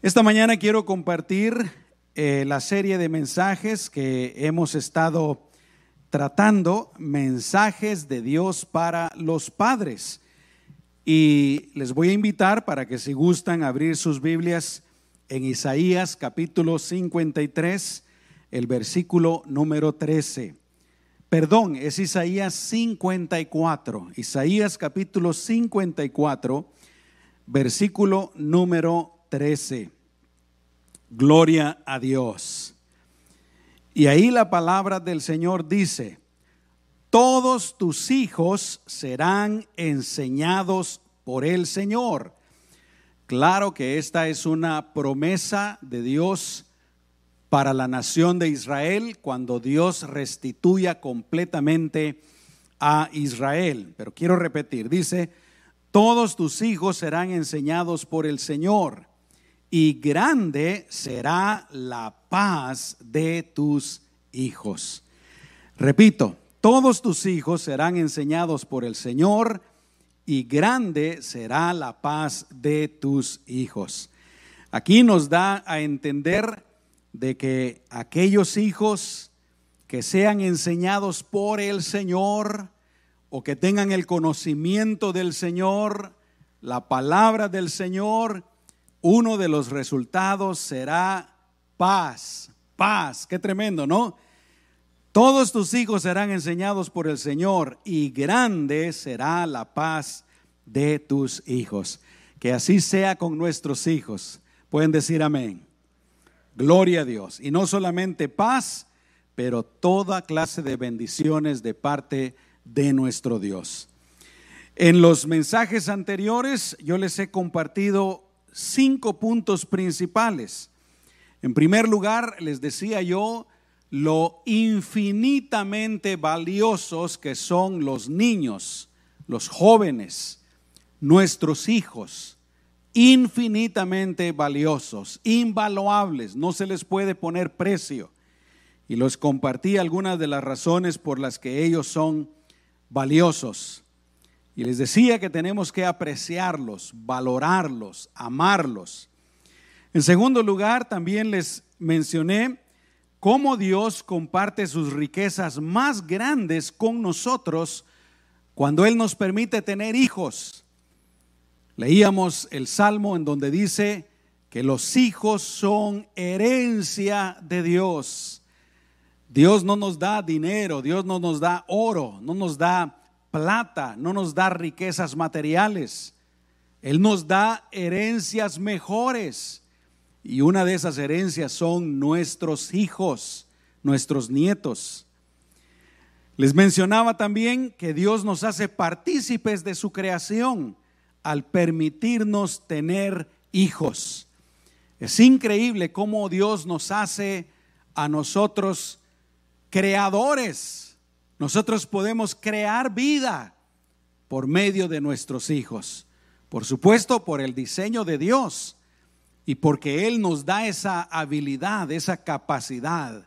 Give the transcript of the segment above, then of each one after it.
Esta mañana quiero compartir eh, la serie de mensajes que hemos estado tratando, mensajes de Dios para los padres. Y les voy a invitar para que si gustan abrir sus Biblias en Isaías capítulo 53, el versículo número 13. Perdón, es Isaías 54. Isaías capítulo 54, versículo número 13. Gloria a Dios. Y ahí la palabra del Señor dice, todos tus hijos serán enseñados por el Señor. Claro que esta es una promesa de Dios para la nación de Israel cuando Dios restituya completamente a Israel. Pero quiero repetir, dice, todos tus hijos serán enseñados por el Señor y grande será la paz de tus hijos. Repito, todos tus hijos serán enseñados por el Señor y grande será la paz de tus hijos. Aquí nos da a entender de que aquellos hijos que sean enseñados por el Señor o que tengan el conocimiento del Señor, la palabra del Señor, uno de los resultados será paz, paz, qué tremendo, ¿no? Todos tus hijos serán enseñados por el Señor y grande será la paz de tus hijos. Que así sea con nuestros hijos. Pueden decir amén. Gloria a Dios. Y no solamente paz, pero toda clase de bendiciones de parte de nuestro Dios. En los mensajes anteriores yo les he compartido cinco puntos principales. En primer lugar, les decía yo lo infinitamente valiosos que son los niños, los jóvenes, nuestros hijos, infinitamente valiosos, invaluables, no se les puede poner precio. Y los compartí algunas de las razones por las que ellos son valiosos. Y les decía que tenemos que apreciarlos, valorarlos, amarlos. En segundo lugar, también les mencioné cómo Dios comparte sus riquezas más grandes con nosotros cuando Él nos permite tener hijos. Leíamos el Salmo en donde dice que los hijos son herencia de Dios. Dios no nos da dinero, Dios no nos da oro, no nos da plata, no nos da riquezas materiales. Él nos da herencias mejores. Y una de esas herencias son nuestros hijos, nuestros nietos. Les mencionaba también que Dios nos hace partícipes de su creación al permitirnos tener hijos. Es increíble cómo Dios nos hace a nosotros creadores nosotros podemos crear vida por medio de nuestros hijos. Por supuesto, por el diseño de Dios y porque Él nos da esa habilidad, esa capacidad.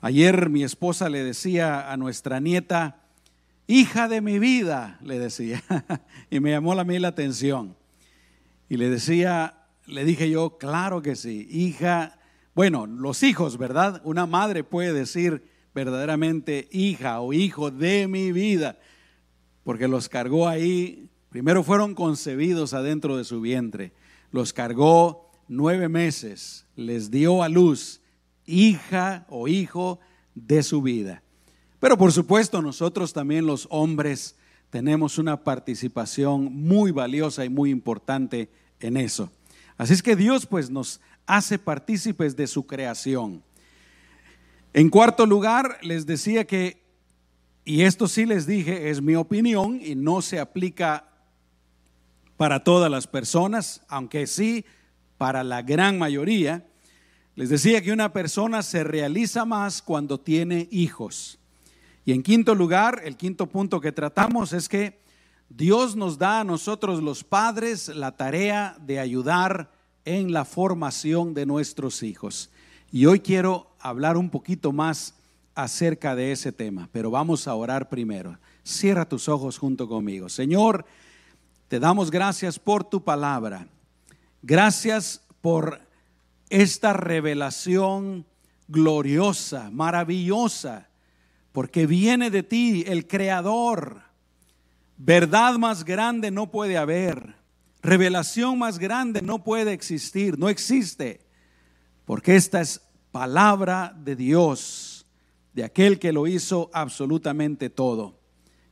Ayer mi esposa le decía a nuestra nieta, hija de mi vida, le decía, y me llamó a mí la atención. Y le decía, le dije yo, claro que sí, hija, bueno, los hijos, ¿verdad? Una madre puede decir, verdaderamente hija o hijo de mi vida, porque los cargó ahí, primero fueron concebidos adentro de su vientre, los cargó nueve meses, les dio a luz hija o hijo de su vida. Pero por supuesto nosotros también los hombres tenemos una participación muy valiosa y muy importante en eso. Así es que Dios pues nos hace partícipes de su creación. En cuarto lugar, les decía que, y esto sí les dije, es mi opinión y no se aplica para todas las personas, aunque sí para la gran mayoría. Les decía que una persona se realiza más cuando tiene hijos. Y en quinto lugar, el quinto punto que tratamos es que Dios nos da a nosotros los padres la tarea de ayudar en la formación de nuestros hijos. Y hoy quiero hablar un poquito más acerca de ese tema, pero vamos a orar primero. Cierra tus ojos junto conmigo. Señor, te damos gracias por tu palabra. Gracias por esta revelación gloriosa, maravillosa, porque viene de ti, el Creador. Verdad más grande no puede haber. Revelación más grande no puede existir, no existe, porque esta es palabra de Dios, de aquel que lo hizo absolutamente todo.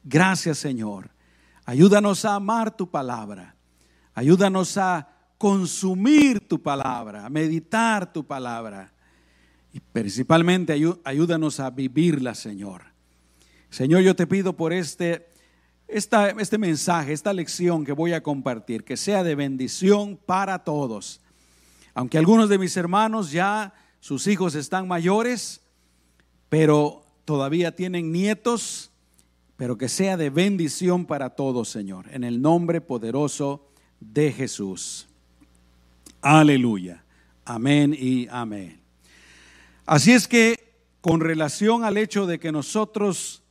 Gracias Señor. Ayúdanos a amar tu palabra. Ayúdanos a consumir tu palabra, a meditar tu palabra. Y principalmente ayúdanos a vivirla, Señor. Señor, yo te pido por este, esta, este mensaje, esta lección que voy a compartir, que sea de bendición para todos. Aunque algunos de mis hermanos ya, sus hijos están mayores, pero todavía tienen nietos, pero que sea de bendición para todos, Señor, en el nombre poderoso de Jesús. Aleluya. Amén y amén. Así es que con relación al hecho de que nosotros,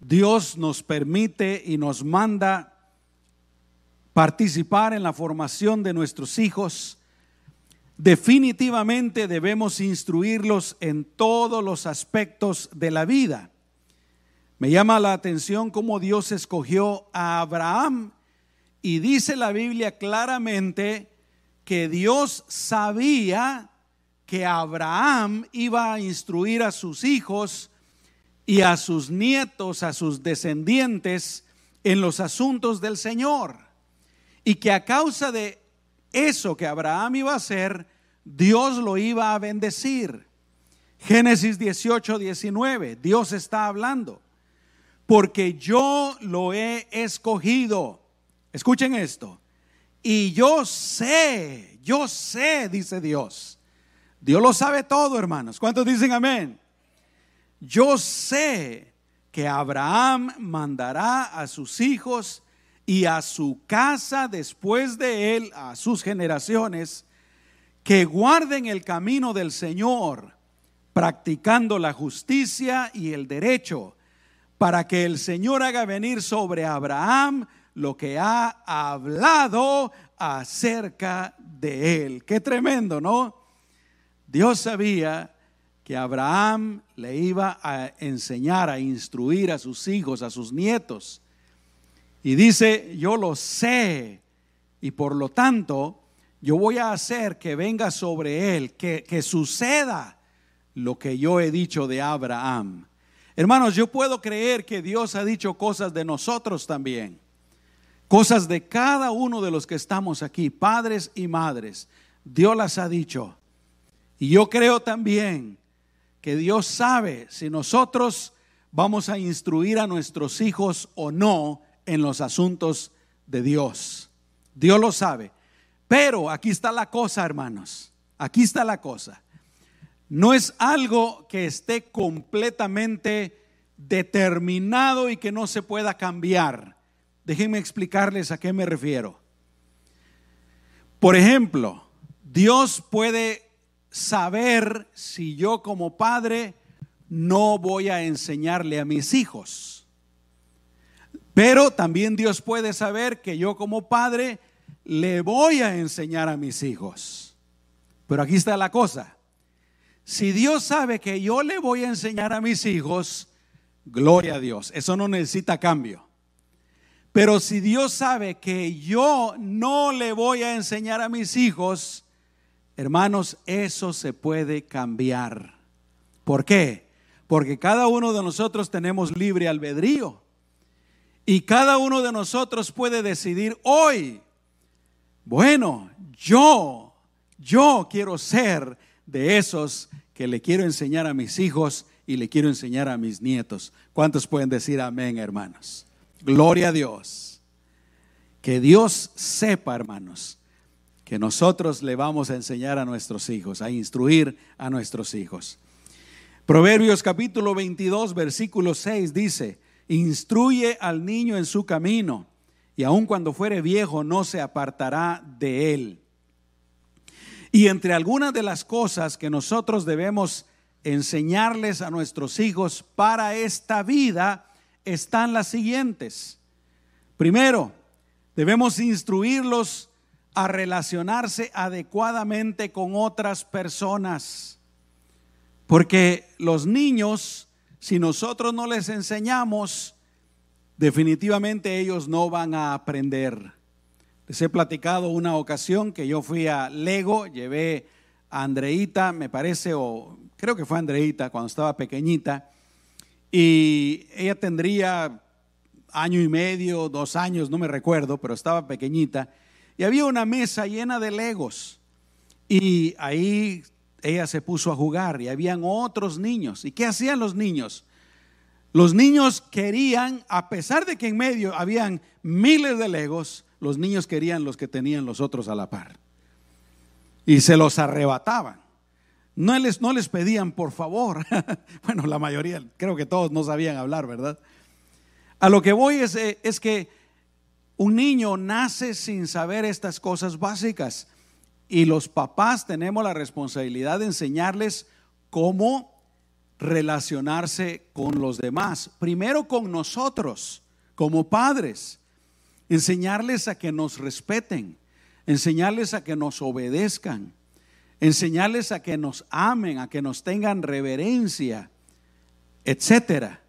Dios nos permite y nos manda participar en la formación de nuestros hijos, definitivamente debemos instruirlos en todos los aspectos de la vida. Me llama la atención cómo Dios escogió a Abraham y dice la Biblia claramente que Dios sabía que Abraham iba a instruir a sus hijos y a sus nietos, a sus descendientes en los asuntos del Señor. Y que a causa de eso que Abraham iba a hacer, Dios lo iba a bendecir. Génesis 18, 19, Dios está hablando. Porque yo lo he escogido. Escuchen esto. Y yo sé, yo sé, dice Dios. Dios lo sabe todo, hermanos. ¿Cuántos dicen amén? Yo sé que Abraham mandará a sus hijos y a su casa después de él, a sus generaciones, que guarden el camino del Señor, practicando la justicia y el derecho, para que el Señor haga venir sobre Abraham lo que ha hablado acerca de él. Qué tremendo, ¿no? Dios sabía que Abraham le iba a enseñar, a instruir a sus hijos, a sus nietos. Y dice, yo lo sé, y por lo tanto, yo voy a hacer que venga sobre él, que, que suceda lo que yo he dicho de Abraham. Hermanos, yo puedo creer que Dios ha dicho cosas de nosotros también cosas de cada uno de los que estamos aquí, padres y madres. Dios las ha dicho. Y yo creo también que Dios sabe si nosotros vamos a instruir a nuestros hijos o no en los asuntos de Dios. Dios lo sabe. Pero aquí está la cosa, hermanos. Aquí está la cosa. No es algo que esté completamente determinado y que no se pueda cambiar. Déjenme explicarles a qué me refiero. Por ejemplo, Dios puede saber si yo como padre no voy a enseñarle a mis hijos. Pero también Dios puede saber que yo como padre le voy a enseñar a mis hijos. Pero aquí está la cosa. Si Dios sabe que yo le voy a enseñar a mis hijos, gloria a Dios. Eso no necesita cambio. Pero si Dios sabe que yo no le voy a enseñar a mis hijos, hermanos, eso se puede cambiar. ¿Por qué? Porque cada uno de nosotros tenemos libre albedrío. Y cada uno de nosotros puede decidir hoy, bueno, yo, yo quiero ser de esos que le quiero enseñar a mis hijos y le quiero enseñar a mis nietos. ¿Cuántos pueden decir amén, hermanos? Gloria a Dios. Que Dios sepa, hermanos, que nosotros le vamos a enseñar a nuestros hijos, a instruir a nuestros hijos. Proverbios capítulo 22, versículo 6 dice, instruye al niño en su camino y aun cuando fuere viejo no se apartará de él. Y entre algunas de las cosas que nosotros debemos enseñarles a nuestros hijos para esta vida, están las siguientes. Primero, debemos instruirlos a relacionarse adecuadamente con otras personas. Porque los niños, si nosotros no les enseñamos, definitivamente ellos no van a aprender. Les he platicado una ocasión que yo fui a Lego, llevé a Andreita, me parece, o creo que fue Andreita cuando estaba pequeñita, y ella tendría año y medio, dos años, no me recuerdo, pero estaba pequeñita, y había una mesa llena de legos, y ahí ella se puso a jugar, y habían otros niños. ¿Y qué hacían los niños? Los niños querían, a pesar de que en medio habían miles de legos, los niños querían los que tenían los otros a la par. Y se los arrebataban. No les, no les pedían por favor. bueno, la mayoría, creo que todos no sabían hablar, ¿verdad? A lo que voy es, eh, es que un niño nace sin saber estas cosas básicas. Y los papás tenemos la responsabilidad de enseñarles cómo relacionarse con los demás. Primero con nosotros, como padres enseñarles a que nos respeten, enseñarles a que nos obedezcan, enseñarles a que nos amen, a que nos tengan reverencia, etcétera.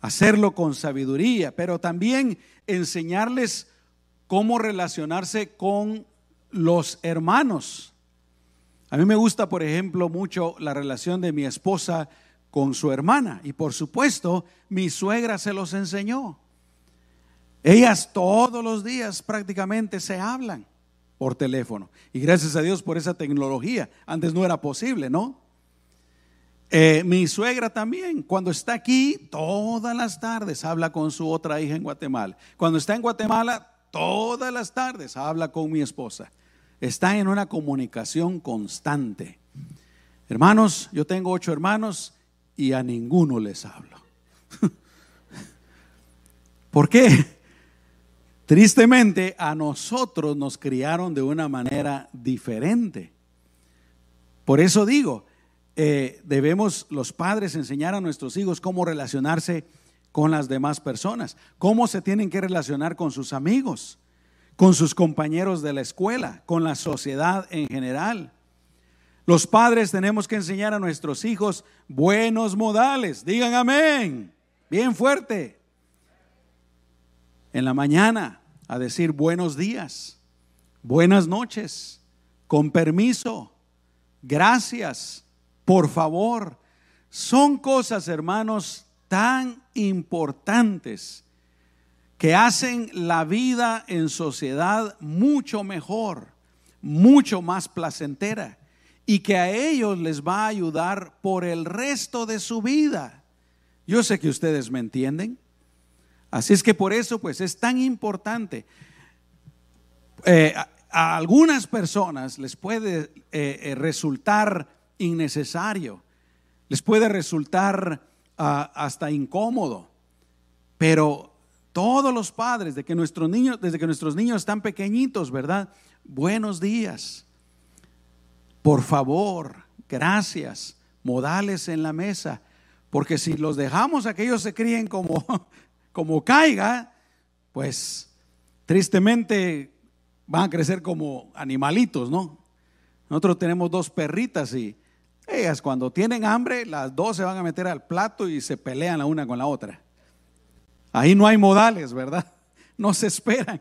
Hacerlo con sabiduría, pero también enseñarles cómo relacionarse con los hermanos. A mí me gusta, por ejemplo, mucho la relación de mi esposa con su hermana y por supuesto mi suegra se los enseñó. Ellas todos los días prácticamente se hablan por teléfono. Y gracias a Dios por esa tecnología. Antes no era posible, ¿no? Eh, mi suegra también, cuando está aquí, todas las tardes habla con su otra hija en Guatemala. Cuando está en Guatemala, todas las tardes habla con mi esposa. Está en una comunicación constante. Hermanos, yo tengo ocho hermanos y a ninguno les hablo. ¿Por qué? Tristemente, a nosotros nos criaron de una manera diferente. Por eso digo, eh, debemos los padres enseñar a nuestros hijos cómo relacionarse con las demás personas, cómo se tienen que relacionar con sus amigos, con sus compañeros de la escuela, con la sociedad en general. Los padres tenemos que enseñar a nuestros hijos buenos modales. Digan amén. Bien fuerte en la mañana a decir buenos días, buenas noches, con permiso, gracias, por favor. Son cosas, hermanos, tan importantes que hacen la vida en sociedad mucho mejor, mucho más placentera y que a ellos les va a ayudar por el resto de su vida. Yo sé que ustedes me entienden. Así es que por eso pues es tan importante. Eh, a, algunas personas les puede eh, eh, resultar innecesario, les puede resultar hasta incómodo, pero todos los padres, de que nuestros niños, desde que nuestros niños están pequeñitos, ¿verdad? Buenos días, por favor, gracias, modales en la mesa, porque si los dejamos a que ellos se críen como como caiga, pues tristemente van a crecer como animalitos, ¿no? Nosotros tenemos dos perritas y ellas cuando tienen hambre, las dos se van a meter al plato y se pelean la una con la otra. Ahí no hay modales, ¿verdad? No se esperan.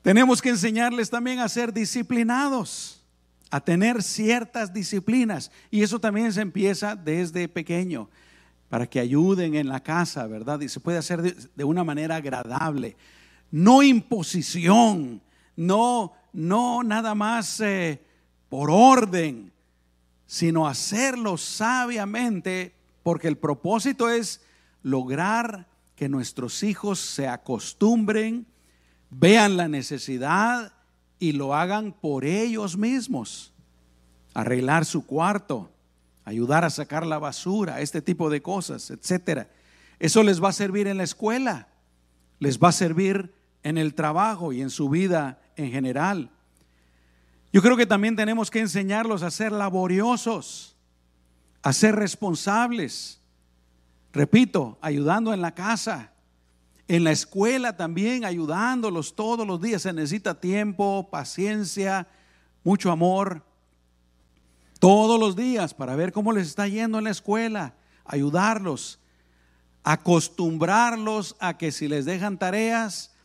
Tenemos que enseñarles también a ser disciplinados, a tener ciertas disciplinas. Y eso también se empieza desde pequeño para que ayuden en la casa, ¿verdad? Y se puede hacer de, una manera agradable. No imposición, no, no nada más eh, por orden, sino hacerlo sabiamente, porque el propósito es lograr que nuestros hijos se acostumbren, vean la necesidad y lo hagan por ellos mismos. Arreglar su cuarto, ayudar a sacar la basura, este tipo de cosas, etcétera. Eso les va a servir en la escuela, les va a servir en el trabajo y en su vida en general. Yo creo que también tenemos que enseñarlos a ser laboriosos, a ser responsables. Repito, ayudando en la casa, En la escuela también ayudándolos todos los días. Se necesita tiempo, paciencia, mucho amor. Todos los días para ver cómo les está yendo en la escuela. Ayudarlos. Acostumbrarlos a que si les dejan tareas,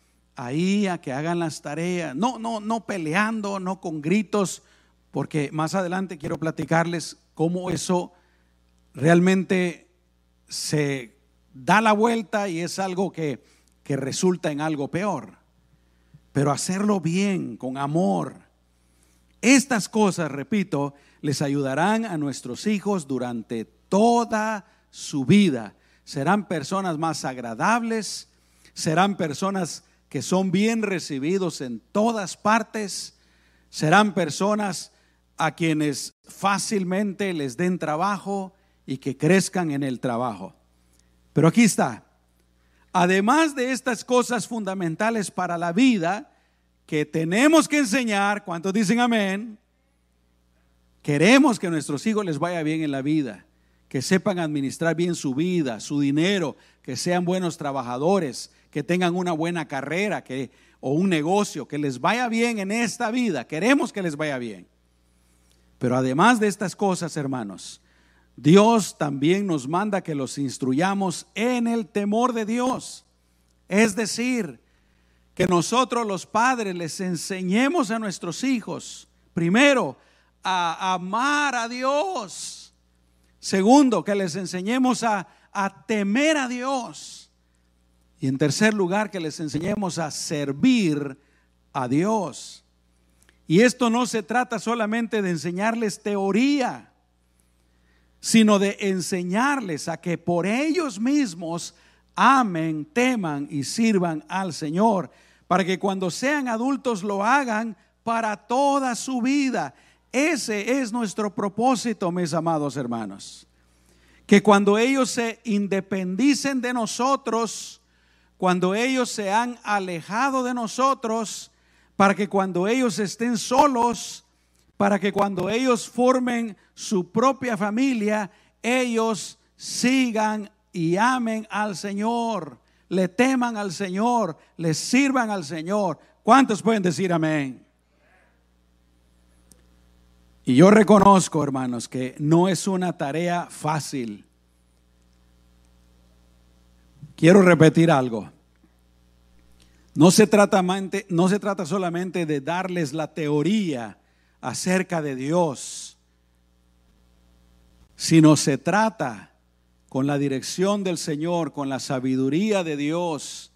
ahí a que hagan las tareas. No, no, no peleando, no con gritos, porque más adelante quiero platicarles cómo eso realmente se da la vuelta y es algo que, que resulta en algo peor. Pero hacerlo bien, con amor. Estas cosas, repito, les ayudarán a nuestros hijos durante toda su vida. Serán personas más agradables, serán personas que son bien recibidos en todas partes, serán personas a quienes fácilmente les den trabajo y que crezcan en el trabajo. Pero aquí está, además de estas cosas fundamentales para la vida que tenemos que enseñar, ¿cuántos dicen amén? Queremos que a nuestros hijos les vaya bien en la vida, que sepan administrar bien su vida, su dinero, que sean buenos trabajadores, que tengan una buena carrera que, o un negocio, que les vaya bien en esta vida. Queremos que les vaya bien. Pero además de estas cosas, hermanos, Dios también nos manda que los instruyamos en el temor de Dios. Es decir, que nosotros los padres les enseñemos a nuestros hijos, primero, a amar a Dios. Segundo, que les enseñemos a, a temer a Dios. Y en tercer lugar, que les enseñemos a servir a Dios. Y esto no se trata solamente de enseñarles teoría, sino de enseñarles a que por ellos mismos amen, teman y sirvan al Señor, para que cuando sean adultos lo hagan para toda su vida. Ese es nuestro propósito, mis amados hermanos. Que cuando ellos se independicen de nosotros, cuando ellos se han alejado de nosotros, para que cuando ellos estén solos, para que cuando ellos formen su propia familia, ellos sigan y amen al Señor, le teman al Señor, le sirvan al Señor. ¿Cuántos pueden decir amén? Y yo reconozco, hermanos, que no es una tarea fácil. Quiero repetir algo. No se, trata, no se trata solamente de darles la teoría acerca de Dios, sino se trata con la dirección del Señor, con la sabiduría de Dios,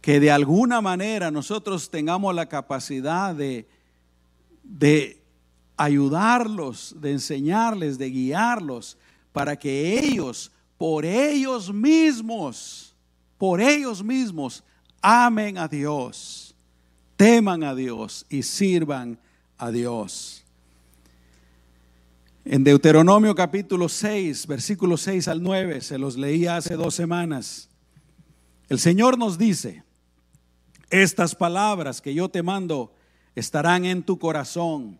que de alguna manera nosotros tengamos la capacidad de, de ayudarlos, de enseñarles, de guiarlos, para que ellos por ellos mismos, por ellos mismos, amen a Dios, teman a Dios y sirvan a Dios. En Deuteronomio capítulo 6, versículos 6 al 9, se los leía hace dos semanas. El Señor nos dice, estas palabras que yo te mando estarán en tu corazón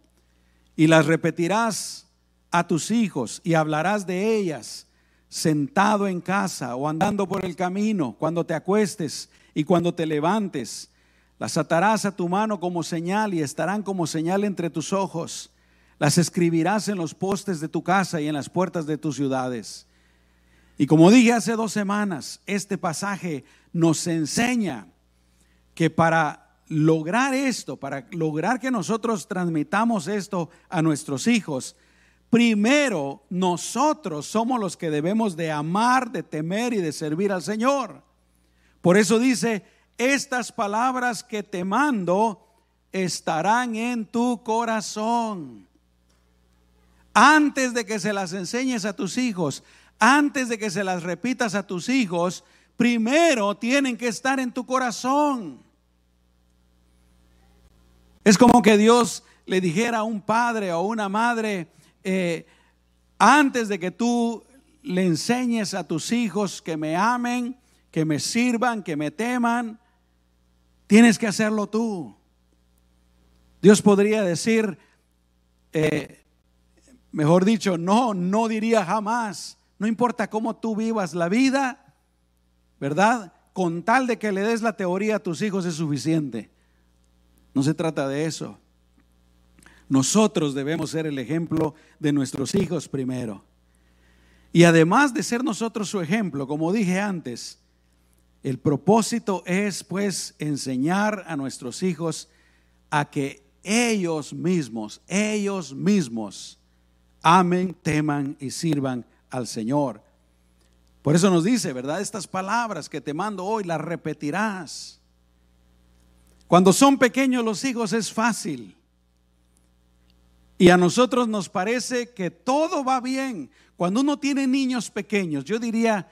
y las repetirás a tus hijos y hablarás de ellas sentado en casa o andando por el camino, cuando te acuestes y cuando te levantes. Las atarás a tu mano como señal y estarán como señal entre tus ojos. Las escribirás en los postes de tu casa y en las puertas de tus ciudades. Y como dije hace dos semanas, este pasaje nos enseña que para lograr esto, para lograr que nosotros transmitamos esto a nuestros hijos, primero nosotros somos los que debemos de amar, de temer y de servir al Señor. Por eso dice, estas palabras que te mando estarán en tu corazón. Antes de que se las enseñes a tus hijos, antes de que se las repitas a tus hijos, primero tienen que estar en tu corazón. Es como que Dios le dijera a un padre o una madre, eh, antes de que tú le enseñes a tus hijos que me amen, que me sirvan, que me teman, tienes que hacerlo tú. Dios podría decir, eh, mejor dicho, no, no diría jamás, no importa cómo tú vivas la vida, ¿verdad? Con tal de que le des la teoría a tus hijos es suficiente. No se trata de eso. Nosotros debemos ser el ejemplo de nuestros hijos primero. Y además de ser nosotros su ejemplo, como dije antes, el propósito es pues enseñar a nuestros hijos a que ellos mismos, ellos mismos, amen, teman y sirvan al Señor. Por eso nos dice, ¿verdad? Estas palabras que te mando hoy las repetirás. Cuando son pequeños los hijos es fácil. Y a nosotros nos parece que todo va bien. Cuando uno tiene niños pequeños, yo diría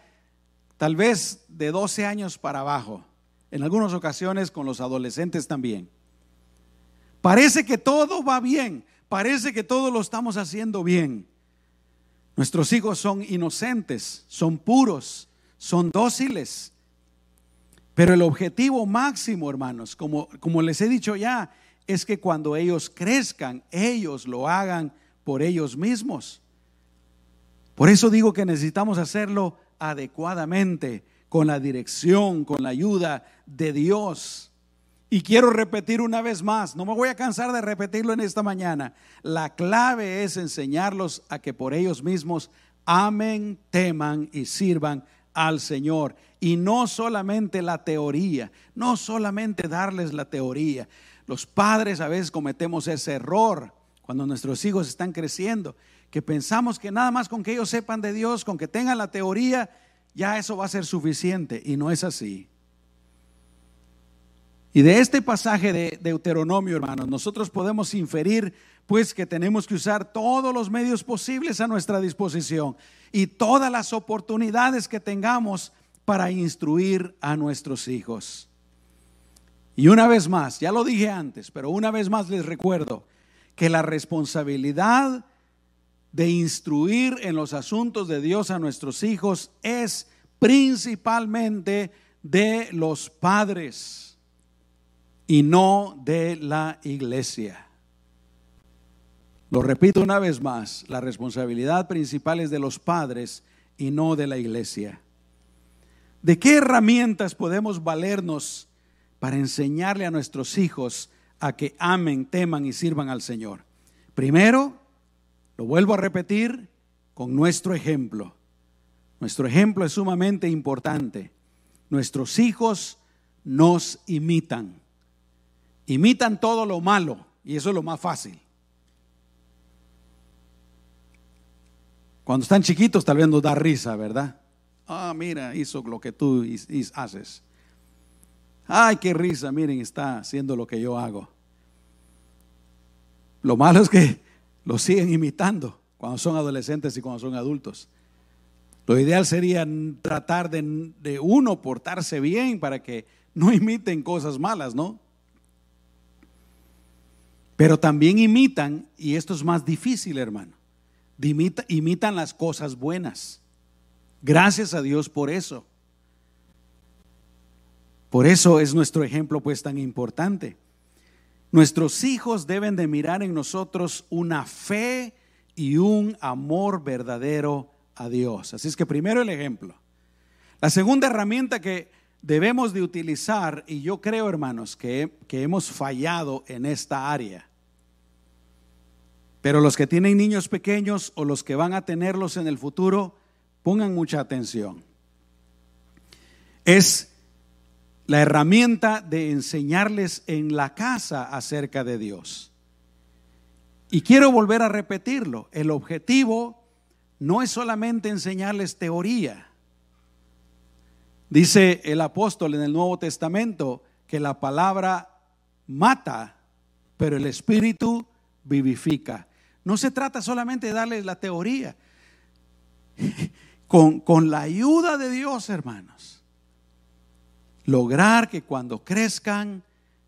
tal vez de 12 años para abajo, en algunas ocasiones con los adolescentes también. Parece que todo va bien, parece que todo lo estamos haciendo bien. Nuestros hijos son inocentes, son puros, son dóciles. Pero el objetivo máximo, hermanos, como, como les he dicho ya, es que cuando ellos crezcan, ellos lo hagan por ellos mismos. Por eso digo que necesitamos hacerlo adecuadamente, con la dirección, con la ayuda de Dios. Y quiero repetir una vez más, no me voy a cansar de repetirlo en esta mañana. La clave es enseñarlos a que por ellos mismos amen, teman y sirvan al Señor. Y no solamente la teoría, no solamente darles la teoría. Los padres a veces cometemos ese error cuando nuestros hijos están creciendo, que pensamos que nada más con que ellos sepan de Dios, con que tengan la teoría, ya eso va a ser suficiente. Y no es así. Y de este pasaje de Deuteronomio, hermanos, nosotros podemos inferir pues que tenemos que usar todos los medios posibles a nuestra disposición y todas las oportunidades que tengamos para instruir a nuestros hijos. Y una vez más, ya lo dije antes, pero una vez más les recuerdo que la responsabilidad de instruir en los asuntos de Dios a nuestros hijos es principalmente de los padres y no de la iglesia. Lo repito una vez más, la responsabilidad principal es de los padres y no de la iglesia. ¿De qué herramientas podemos valernos para enseñarle a nuestros hijos a que amen, teman y sirvan al Señor? Primero, lo vuelvo a repetir, con nuestro ejemplo. Nuestro ejemplo es sumamente importante. Nuestros hijos nos imitan imitan todo lo malo y eso es lo más fácil. Cuando están chiquitos tal vez nos da risa, ¿verdad? Ah, mira, hizo lo que tú haces. Ay, qué risa, miren, está haciendo lo que yo hago. Lo malo es que lo siguen imitando cuando son adolescentes y cuando son adultos. Lo ideal sería tratar de, uno portarse bien para que no imiten cosas malas, ¿no? Pero también imitan, y esto es más difícil, hermano, imitan las cosas buenas. Gracias a Dios por eso. Por eso es nuestro ejemplo pues tan importante. Nuestros hijos deben de mirar en nosotros una fe y un amor verdadero a Dios. Así es que primero el ejemplo. La segunda herramienta que debemos de utilizar, y yo creo hermanos que, que hemos fallado en esta área, pero los que tienen niños pequeños o los que van a tenerlos en el futuro, pongan mucha atención. Es la herramienta de enseñarles en la casa acerca de Dios. Y quiero volver a repetirlo. El objetivo no es solamente enseñarles teoría. Dice el apóstol en el Nuevo Testamento que la palabra mata, pero el Espíritu vivifica. No se trata solamente de darles la teoría. Con, con la ayuda de Dios, hermanos, lograr que cuando crezcan,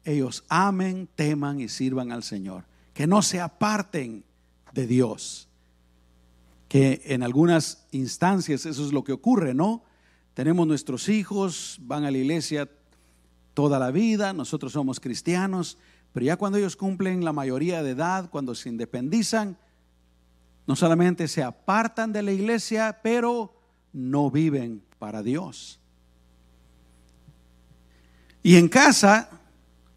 ellos amen, teman y sirvan al Señor. Que no se aparten de Dios. Que en algunas instancias eso es lo que ocurre, ¿no? Tenemos nuestros hijos, van a la iglesia toda la vida, nosotros somos cristianos, pero ya cuando ellos cumplen la mayoría de edad, cuando se independizan, no solamente se apartan de la iglesia, pero no viven para Dios. Y en casa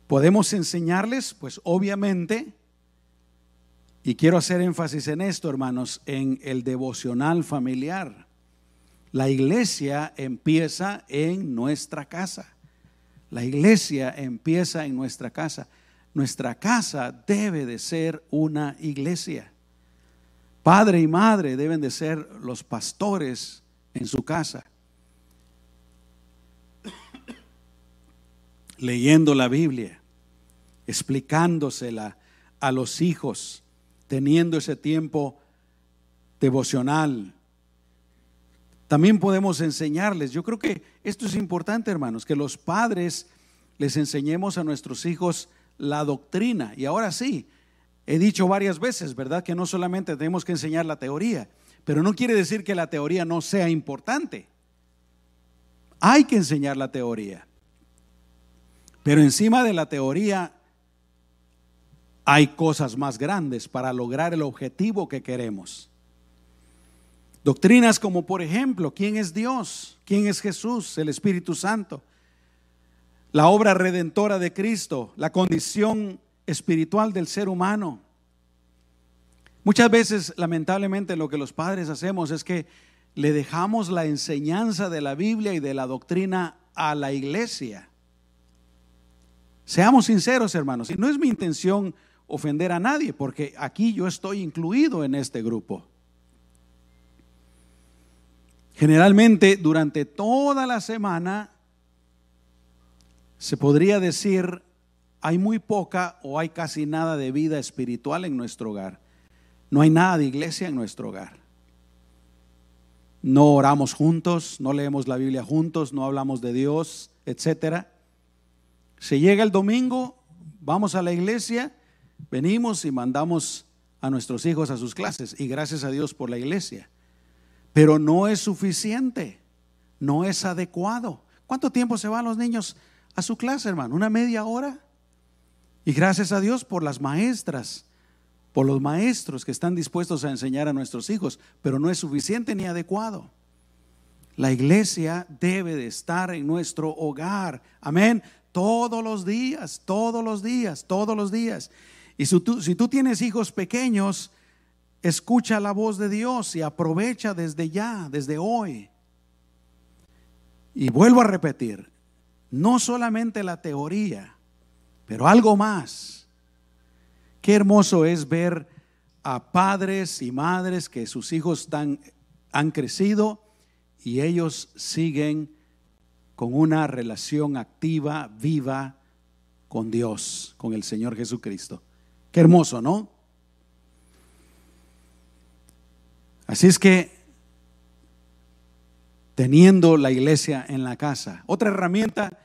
podemos enseñarles, pues obviamente, y quiero hacer énfasis en esto, hermanos, en el devocional familiar. La iglesia empieza en nuestra casa. La iglesia empieza en nuestra casa. Nuestra casa debe de ser una iglesia. Padre y madre deben de ser los pastores en su casa. Leyendo la Biblia, explicándosela a los hijos, teniendo ese tiempo devocional. También podemos enseñarles, yo creo que esto es importante, hermanos, que los padres les enseñemos a nuestros hijos la doctrina. Y ahora sí, he dicho varias veces, ¿verdad? Que no solamente tenemos que enseñar la teoría, pero no quiere decir que la teoría no sea importante. Hay que enseñar la teoría. Pero encima de la teoría hay cosas más grandes para lograr el objetivo que queremos. Doctrinas como, por ejemplo, ¿quién es Dios? ¿Quién es Jesús? El Espíritu Santo la obra redentora de Cristo, la condición espiritual del ser humano. Muchas veces, lamentablemente, lo que los padres hacemos es que le dejamos la enseñanza de la Biblia y de la doctrina a la iglesia. Seamos sinceros, hermanos, y no es mi intención ofender a nadie, porque aquí yo estoy incluido en este grupo. Generalmente, durante toda la semana, se podría decir, hay muy poca o hay casi nada de vida espiritual en nuestro hogar. No hay nada de iglesia en nuestro hogar. No oramos juntos, no leemos la Biblia juntos, no hablamos de Dios, etcétera. Se llega el domingo, vamos a la iglesia, venimos y mandamos a nuestros hijos a sus clases y gracias a Dios por la iglesia. Pero no es suficiente, no es adecuado. ¿Cuánto tiempo se van los niños a su clase, hermano, una media hora. Y gracias a Dios por las maestras, por los maestros que están dispuestos a enseñar a nuestros hijos, pero no es suficiente ni adecuado. La iglesia debe de estar en nuestro hogar. Amén. Todos los días, todos los días, todos los días. Y si tú, tienes hijos pequeños, escucha la voz de Dios y aprovecha desde ya, desde hoy. Y vuelvo a repetir, no solamente la teoría, pero algo más. Qué hermoso es ver a padres y madres que sus hijos han crecido y ellos siguen con una relación activa, viva con Dios, con el Señor Jesucristo. Qué hermoso, ¿no? Así es que teniendo la iglesia en la casa. Otra herramienta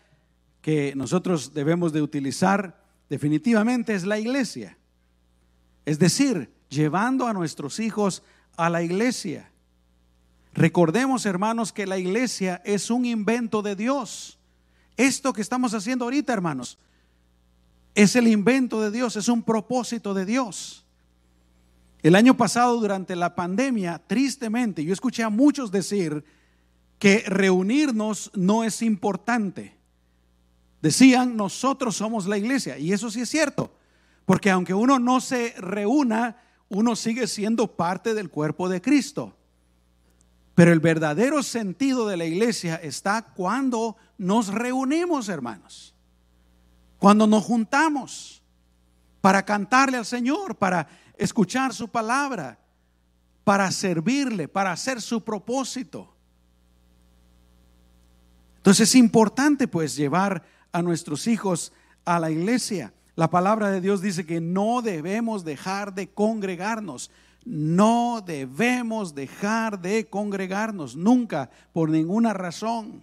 que nosotros debemos de utilizar definitivamente es la iglesia. Es decir, llevando a nuestros hijos a la iglesia. Recordemos, hermanos, que la iglesia es un invento de Dios. Esto que estamos haciendo ahorita, hermanos, es el invento de Dios, es un propósito de Dios. El año pasado, durante la pandemia, tristemente, yo escuché a muchos decir, que reunirnos no es importante. Decían, nosotros somos la iglesia. Y eso sí es cierto. Porque aunque uno no se reúna, uno sigue siendo parte del cuerpo de Cristo. Pero el verdadero sentido de la iglesia está cuando nos reunimos, hermanos. Cuando nos juntamos para cantarle al Señor, para escuchar su palabra, para servirle, para hacer su propósito. Entonces es importante pues llevar a nuestros hijos a la iglesia. La palabra de Dios dice que no debemos dejar de congregarnos. No debemos dejar de congregarnos nunca por ninguna razón.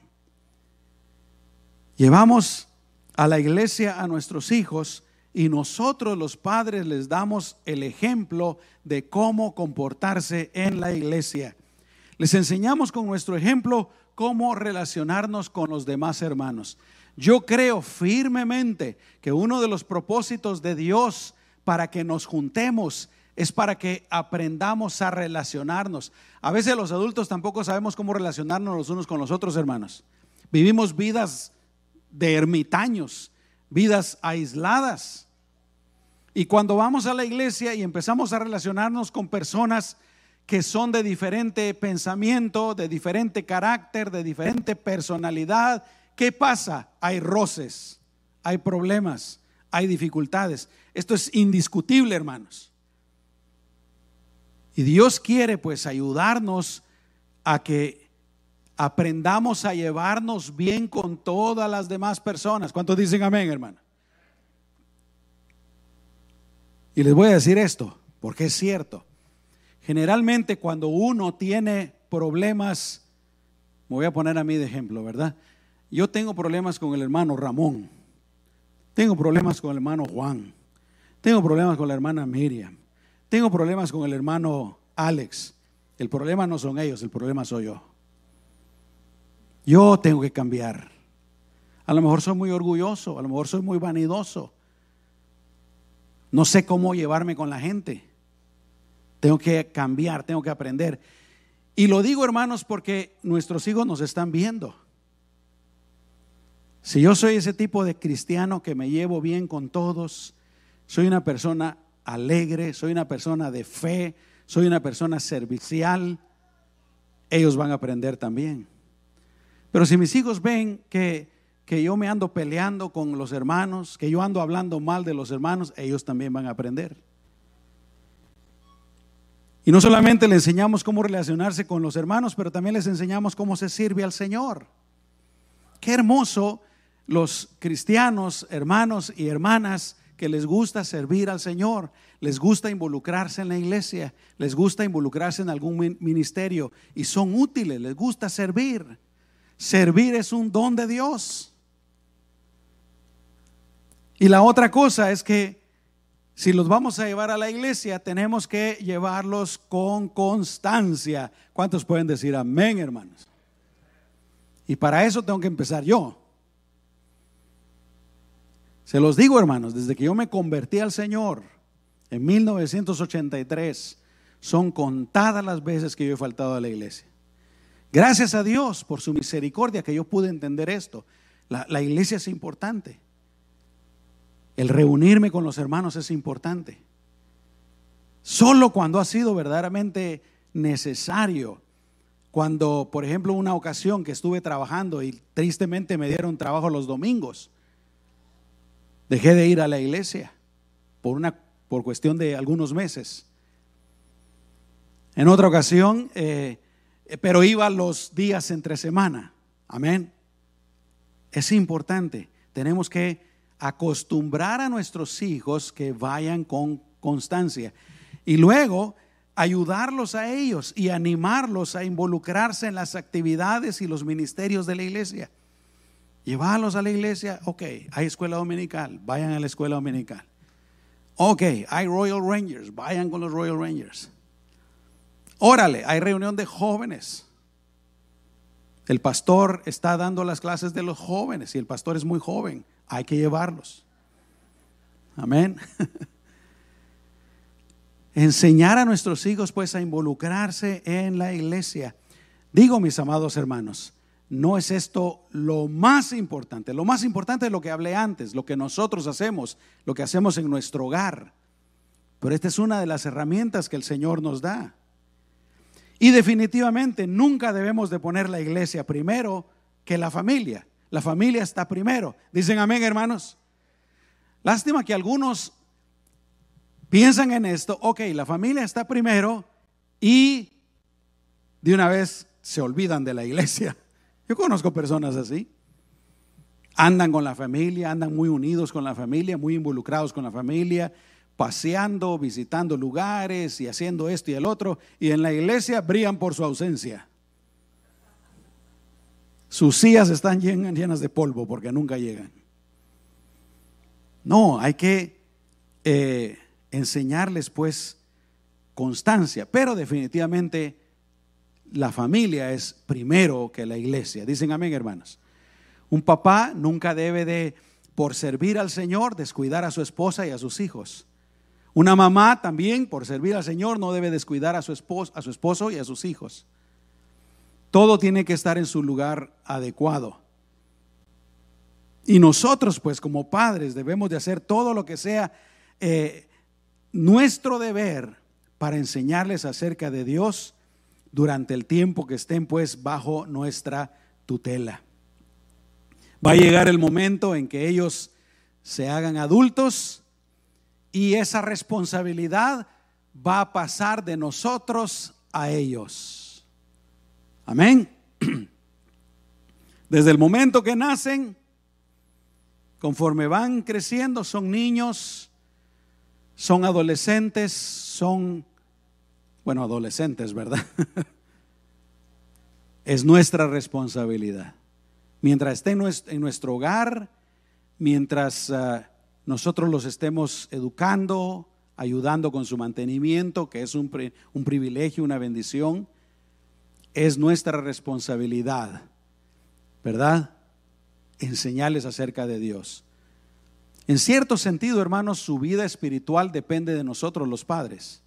Llevamos a la iglesia a nuestros hijos y nosotros los padres les damos el ejemplo de cómo comportarse en la iglesia. Les enseñamos con nuestro ejemplo cómo relacionarnos con los demás hermanos. Yo creo firmemente que uno de los propósitos de Dios para que nos juntemos es para que aprendamos a relacionarnos. A veces los adultos tampoco sabemos cómo relacionarnos los unos con los otros, hermanos. Vivimos vidas de ermitaños, vidas aisladas. Y cuando vamos a la iglesia y empezamos a relacionarnos con personas que son de diferente pensamiento, de diferente carácter, de diferente personalidad, ¿qué pasa? Hay roces, hay problemas, hay dificultades. Esto es indiscutible, hermanos. Y Dios quiere pues ayudarnos a que aprendamos a llevarnos bien con todas las demás personas. ¿Cuántos dicen amén, hermano? Y les voy a decir esto, porque es cierto. Generalmente cuando uno tiene problemas, me voy a poner a mí de ejemplo, ¿verdad? Yo tengo problemas con el hermano Ramón, tengo problemas con el hermano Juan, tengo problemas con la hermana Miriam, tengo problemas con el hermano Alex. El problema no son ellos, el problema soy yo. Yo tengo que cambiar. A lo mejor soy muy orgulloso, a lo mejor soy muy vanidoso. No sé cómo llevarme con la gente. Tengo que cambiar, tengo que aprender. Y lo digo, hermanos, porque nuestros hijos nos están viendo. Si yo soy ese tipo de cristiano que me llevo bien con todos, soy una persona alegre, soy una persona de fe, soy una persona servicial, ellos van a aprender también. Pero si mis hijos ven que, que yo me ando peleando con los hermanos, que yo ando hablando mal de los hermanos, ellos también van a aprender. Y no solamente le enseñamos cómo relacionarse con los hermanos, pero también les enseñamos cómo se sirve al Señor. Qué hermoso los cristianos, hermanos y hermanas que les gusta servir al Señor, les gusta involucrarse en la iglesia, les gusta involucrarse en algún ministerio y son útiles, les gusta servir. Servir es un don de Dios. Y la otra cosa es que si los vamos a llevar a la iglesia, tenemos que llevarlos con constancia. ¿Cuántos pueden decir amén, hermanos? Y para eso tengo que empezar yo. Se los digo, hermanos, desde que yo me convertí al Señor en 1983, son contadas las veces que yo he faltado a la iglesia. Gracias a Dios por su misericordia que yo pude entender esto. La, la iglesia es importante. El reunirme con los hermanos es importante. Solo cuando ha sido verdaderamente necesario. Cuando, por ejemplo, una ocasión que estuve trabajando y tristemente me dieron trabajo los domingos Dejé de ir a la iglesia por, una, por cuestión de algunos meses. En otra ocasión, eh, pero iba los días entre semana. Amén. Es importante. Tenemos que acostumbrar a nuestros hijos que vayan con constancia. Y luego ayudarlos a ellos y animarlos a involucrarse en las actividades y los ministerios de la iglesia. Llevarlos a la iglesia, ok, hay escuela dominical, vayan a la escuela dominical. Ok, hay Royal Rangers, vayan con los Royal Rangers. Órale, hay reunión de jóvenes. El pastor está dando las clases de los jóvenes y el pastor es muy joven, hay que llevarlos. Amén. Enseñar a nuestros hijos pues a involucrarse en la iglesia. Digo, mis amados hermanos, no es esto lo más importante. Lo más importante es lo que hablé antes, lo que nosotros hacemos, lo que hacemos en nuestro hogar. Pero esta es una de las herramientas que el Señor nos da. Y definitivamente nunca debemos de poner la iglesia primero que la familia. La familia está primero. Dicen amén, hermanos. Lástima que algunos piensan en esto. Ok, la familia está primero y de una vez se olvidan de la iglesia. Yo conozco personas así. Andan con la familia, andan muy unidos con la familia, muy involucrados con la familia, paseando, visitando lugares y haciendo esto y el otro. Y en la iglesia brillan por su ausencia. Sus sillas están llenas de polvo porque nunca llegan. No, hay que eh, enseñarles pues constancia, pero definitivamente la familia es primero que la iglesia. Dicen amén, hermanos. Un papá nunca debe de, por servir al Señor, descuidar a su esposa y a sus hijos. Una mamá también, por servir al Señor, no debe descuidar a su esposo, a su esposo y a sus hijos. Todo tiene que estar en su lugar adecuado. Y nosotros, pues como padres, debemos de hacer todo lo que sea eh, nuestro deber para enseñarles acerca de Dios durante el tiempo que estén pues bajo nuestra tutela. Va a llegar el momento en que ellos se hagan adultos y esa responsabilidad va a pasar de nosotros a ellos. Amén. Desde el momento que nacen, conforme van creciendo, son niños, son adolescentes, son, bueno, adolescentes, ¿verdad? es nuestra responsabilidad. Mientras estén en nuestro hogar, mientras ah, nosotros los estemos educando, ayudando con su mantenimiento, que es un, un privilegio, una bendición, es nuestra responsabilidad, ¿verdad? Enseñarles acerca de Dios. En cierto sentido, hermanos, su vida espiritual depende de nosotros los padres.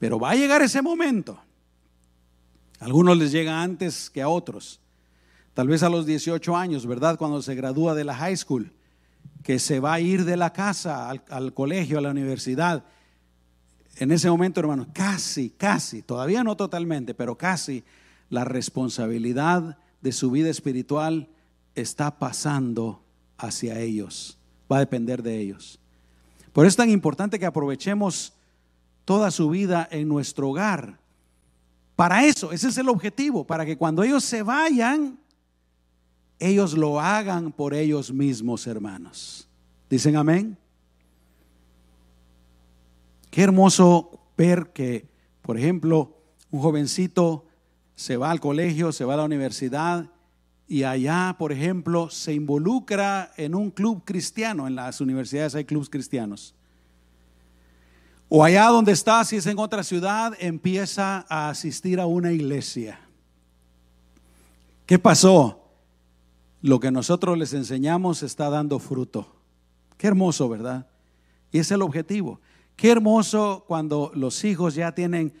Pero va a llegar ese momento. A algunos les llega antes que a otros. Tal vez a los 18 años, ¿verdad? Cuando se gradúa de la high school que se va a ir de la casa al, colegio, a la universidad. En ese momento, hermanos, casi, casi, todavía no totalmente, pero casi la responsabilidad de su vida espiritual está pasando hacia ellos. Va a depender de ellos. Por eso es tan importante que aprovechemos toda su vida en nuestro hogar. Para eso, ese es el objetivo, para que cuando ellos se vayan, ellos lo hagan por ellos mismos, hermanos. ¿Dicen amén? Qué hermoso ver que, por ejemplo, un jovencito se va al colegio, se va a la universidad y allá, por ejemplo, se involucra en un club cristiano. En las universidades hay clubes cristianos. O allá donde está, si es en otra ciudad, empieza a asistir a una iglesia. ¿Qué pasó? lo que nosotros les enseñamos está dando fruto. Qué hermoso, ¿verdad? Y es el objetivo. Qué hermoso cuando los hijos ya tienen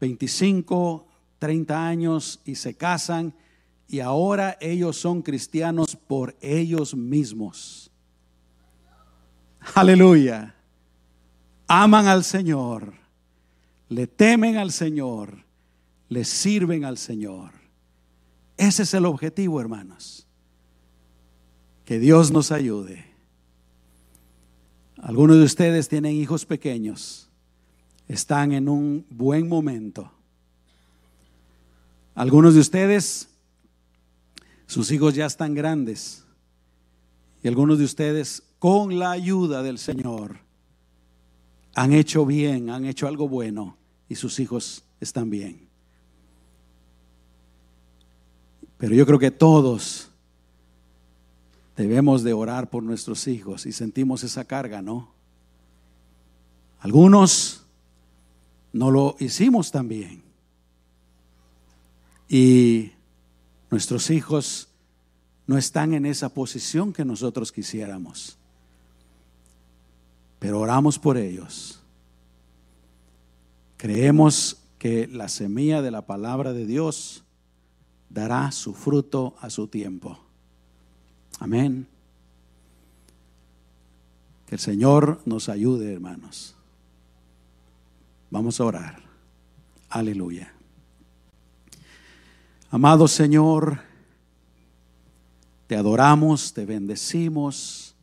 25, 30 años y se casan y ahora ellos son cristianos por ellos mismos. Aleluya. Aman al Señor, le temen al Señor, le sirven al Señor. Ese es el objetivo, hermanos. Que Dios nos ayude. Algunos de ustedes tienen hijos pequeños, están en un buen momento. Algunos de ustedes, sus hijos ya están grandes. Y algunos de ustedes, con la ayuda del Señor, han hecho bien, han hecho algo bueno y sus hijos están bien. Pero yo creo que todos debemos de orar por nuestros hijos y sentimos esa carga, ¿no? Algunos no lo hicimos también. Y nuestros hijos no están en esa posición que nosotros quisiéramos. Pero oramos por ellos. Creemos que la semilla de la palabra de Dios dará su fruto a su tiempo. Amén. Que el Señor nos ayude, hermanos. Vamos a orar. Aleluya. Amado Señor, te adoramos, te bendecimos,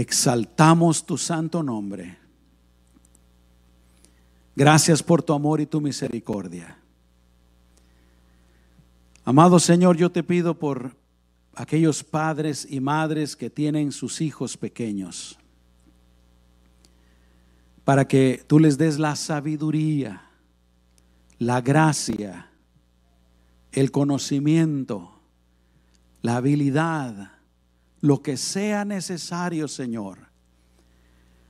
exaltamos tu santo nombre. Gracias por tu amor y tu misericordia. Amado Señor, yo te pido por aquellos padres y madres que tienen sus hijos pequeños, para que tú les des la sabiduría, la gracia, el conocimiento, la habilidad, lo que sea necesario, Señor,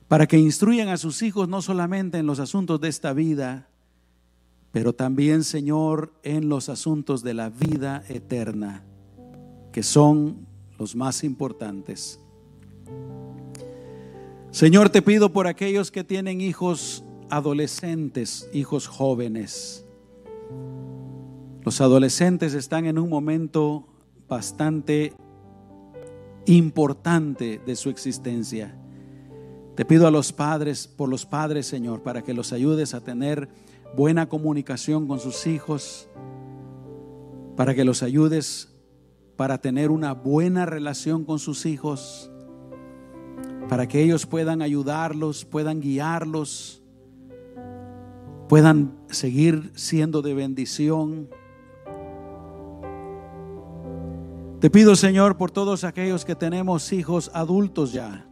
para que instruyan a sus hijos no solamente en los asuntos de esta vida, pero también, Señor, en los asuntos de la vida eterna, que son los más importantes. Señor, te pido por aquellos que tienen hijos adolescentes, hijos jóvenes. Los adolescentes están en un momento bastante importante de su existencia. Te pido a los padres, por los padres, Señor, para que los ayudes a tener buena comunicación con sus hijos, para que los ayudes para tener una buena relación con sus hijos, para que ellos puedan ayudarlos, puedan guiarlos, puedan seguir siendo de bendición. Te pido, Señor, por todos aquellos que tenemos hijos adultos ya.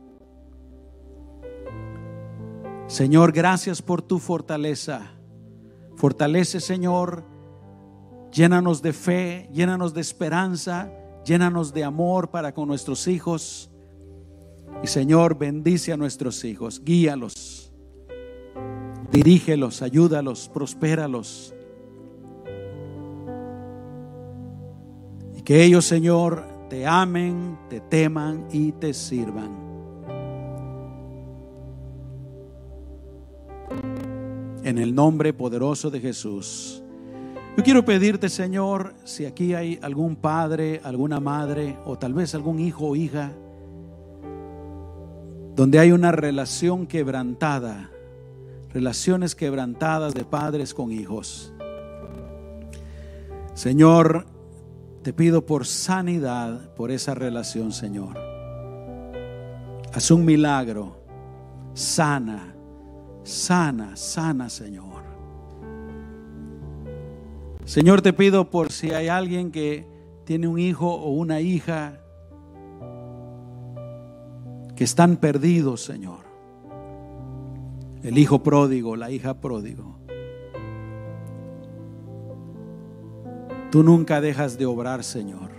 Señor, gracias por tu fortaleza. Fortalece, Señor. Llénanos de fe, llénanos de esperanza, llénanos de amor para con nuestros hijos. Y Señor, bendice a nuestros hijos, guíalos, dirígelos, ayúdalos, prospéralos. Que ellos, Señor, te amen, te teman y te sirvan. En el nombre poderoso de Jesús. Yo quiero pedirte, Señor, si aquí hay algún padre, alguna madre o tal vez algún hijo o hija, donde hay una relación quebrantada, relaciones quebrantadas de padres con hijos. Señor, te pido por sanidad por esa relación, Señor. Haz un milagro. Sana, sana, sana, Señor. Señor, te pido por si hay alguien que tiene un hijo o una hija que están perdidos, Señor. El hijo pródigo, la hija pródigo. Tú nunca dejas de obrar, Señor.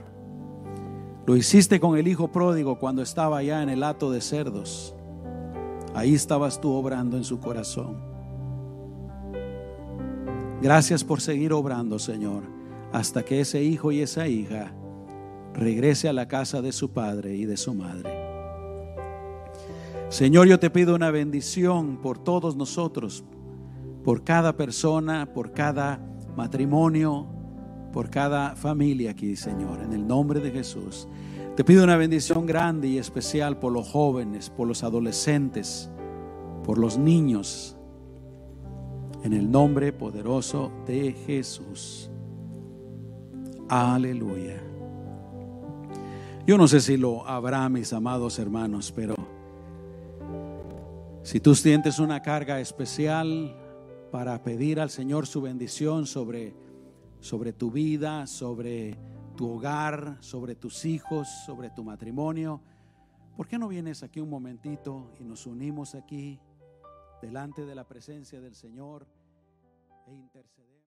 Lo hiciste con el hijo pródigo cuando estaba allá en el hato de cerdos. Ahí estabas tú obrando en su corazón. Gracias por seguir obrando, Señor, hasta que ese hijo y esa hija regrese a la casa de su padre y de su madre. Señor, yo te pido una bendición por todos nosotros, por cada persona, por cada matrimonio, por cada familia aquí, Señor, en el nombre de Jesús. Te pido una bendición grande y especial por los jóvenes, por los adolescentes, por los niños, en el nombre poderoso de Jesús. Aleluya. Yo no sé si lo habrá, mis amados hermanos, pero si tú sientes una carga especial para pedir al Señor su bendición sobre, sobre tu vida, sobre tu hogar, sobre tus hijos, sobre tu matrimonio, ¿por qué no vienes aquí un momentito y nos unimos aquí delante de la presencia del Señor e intercedemos?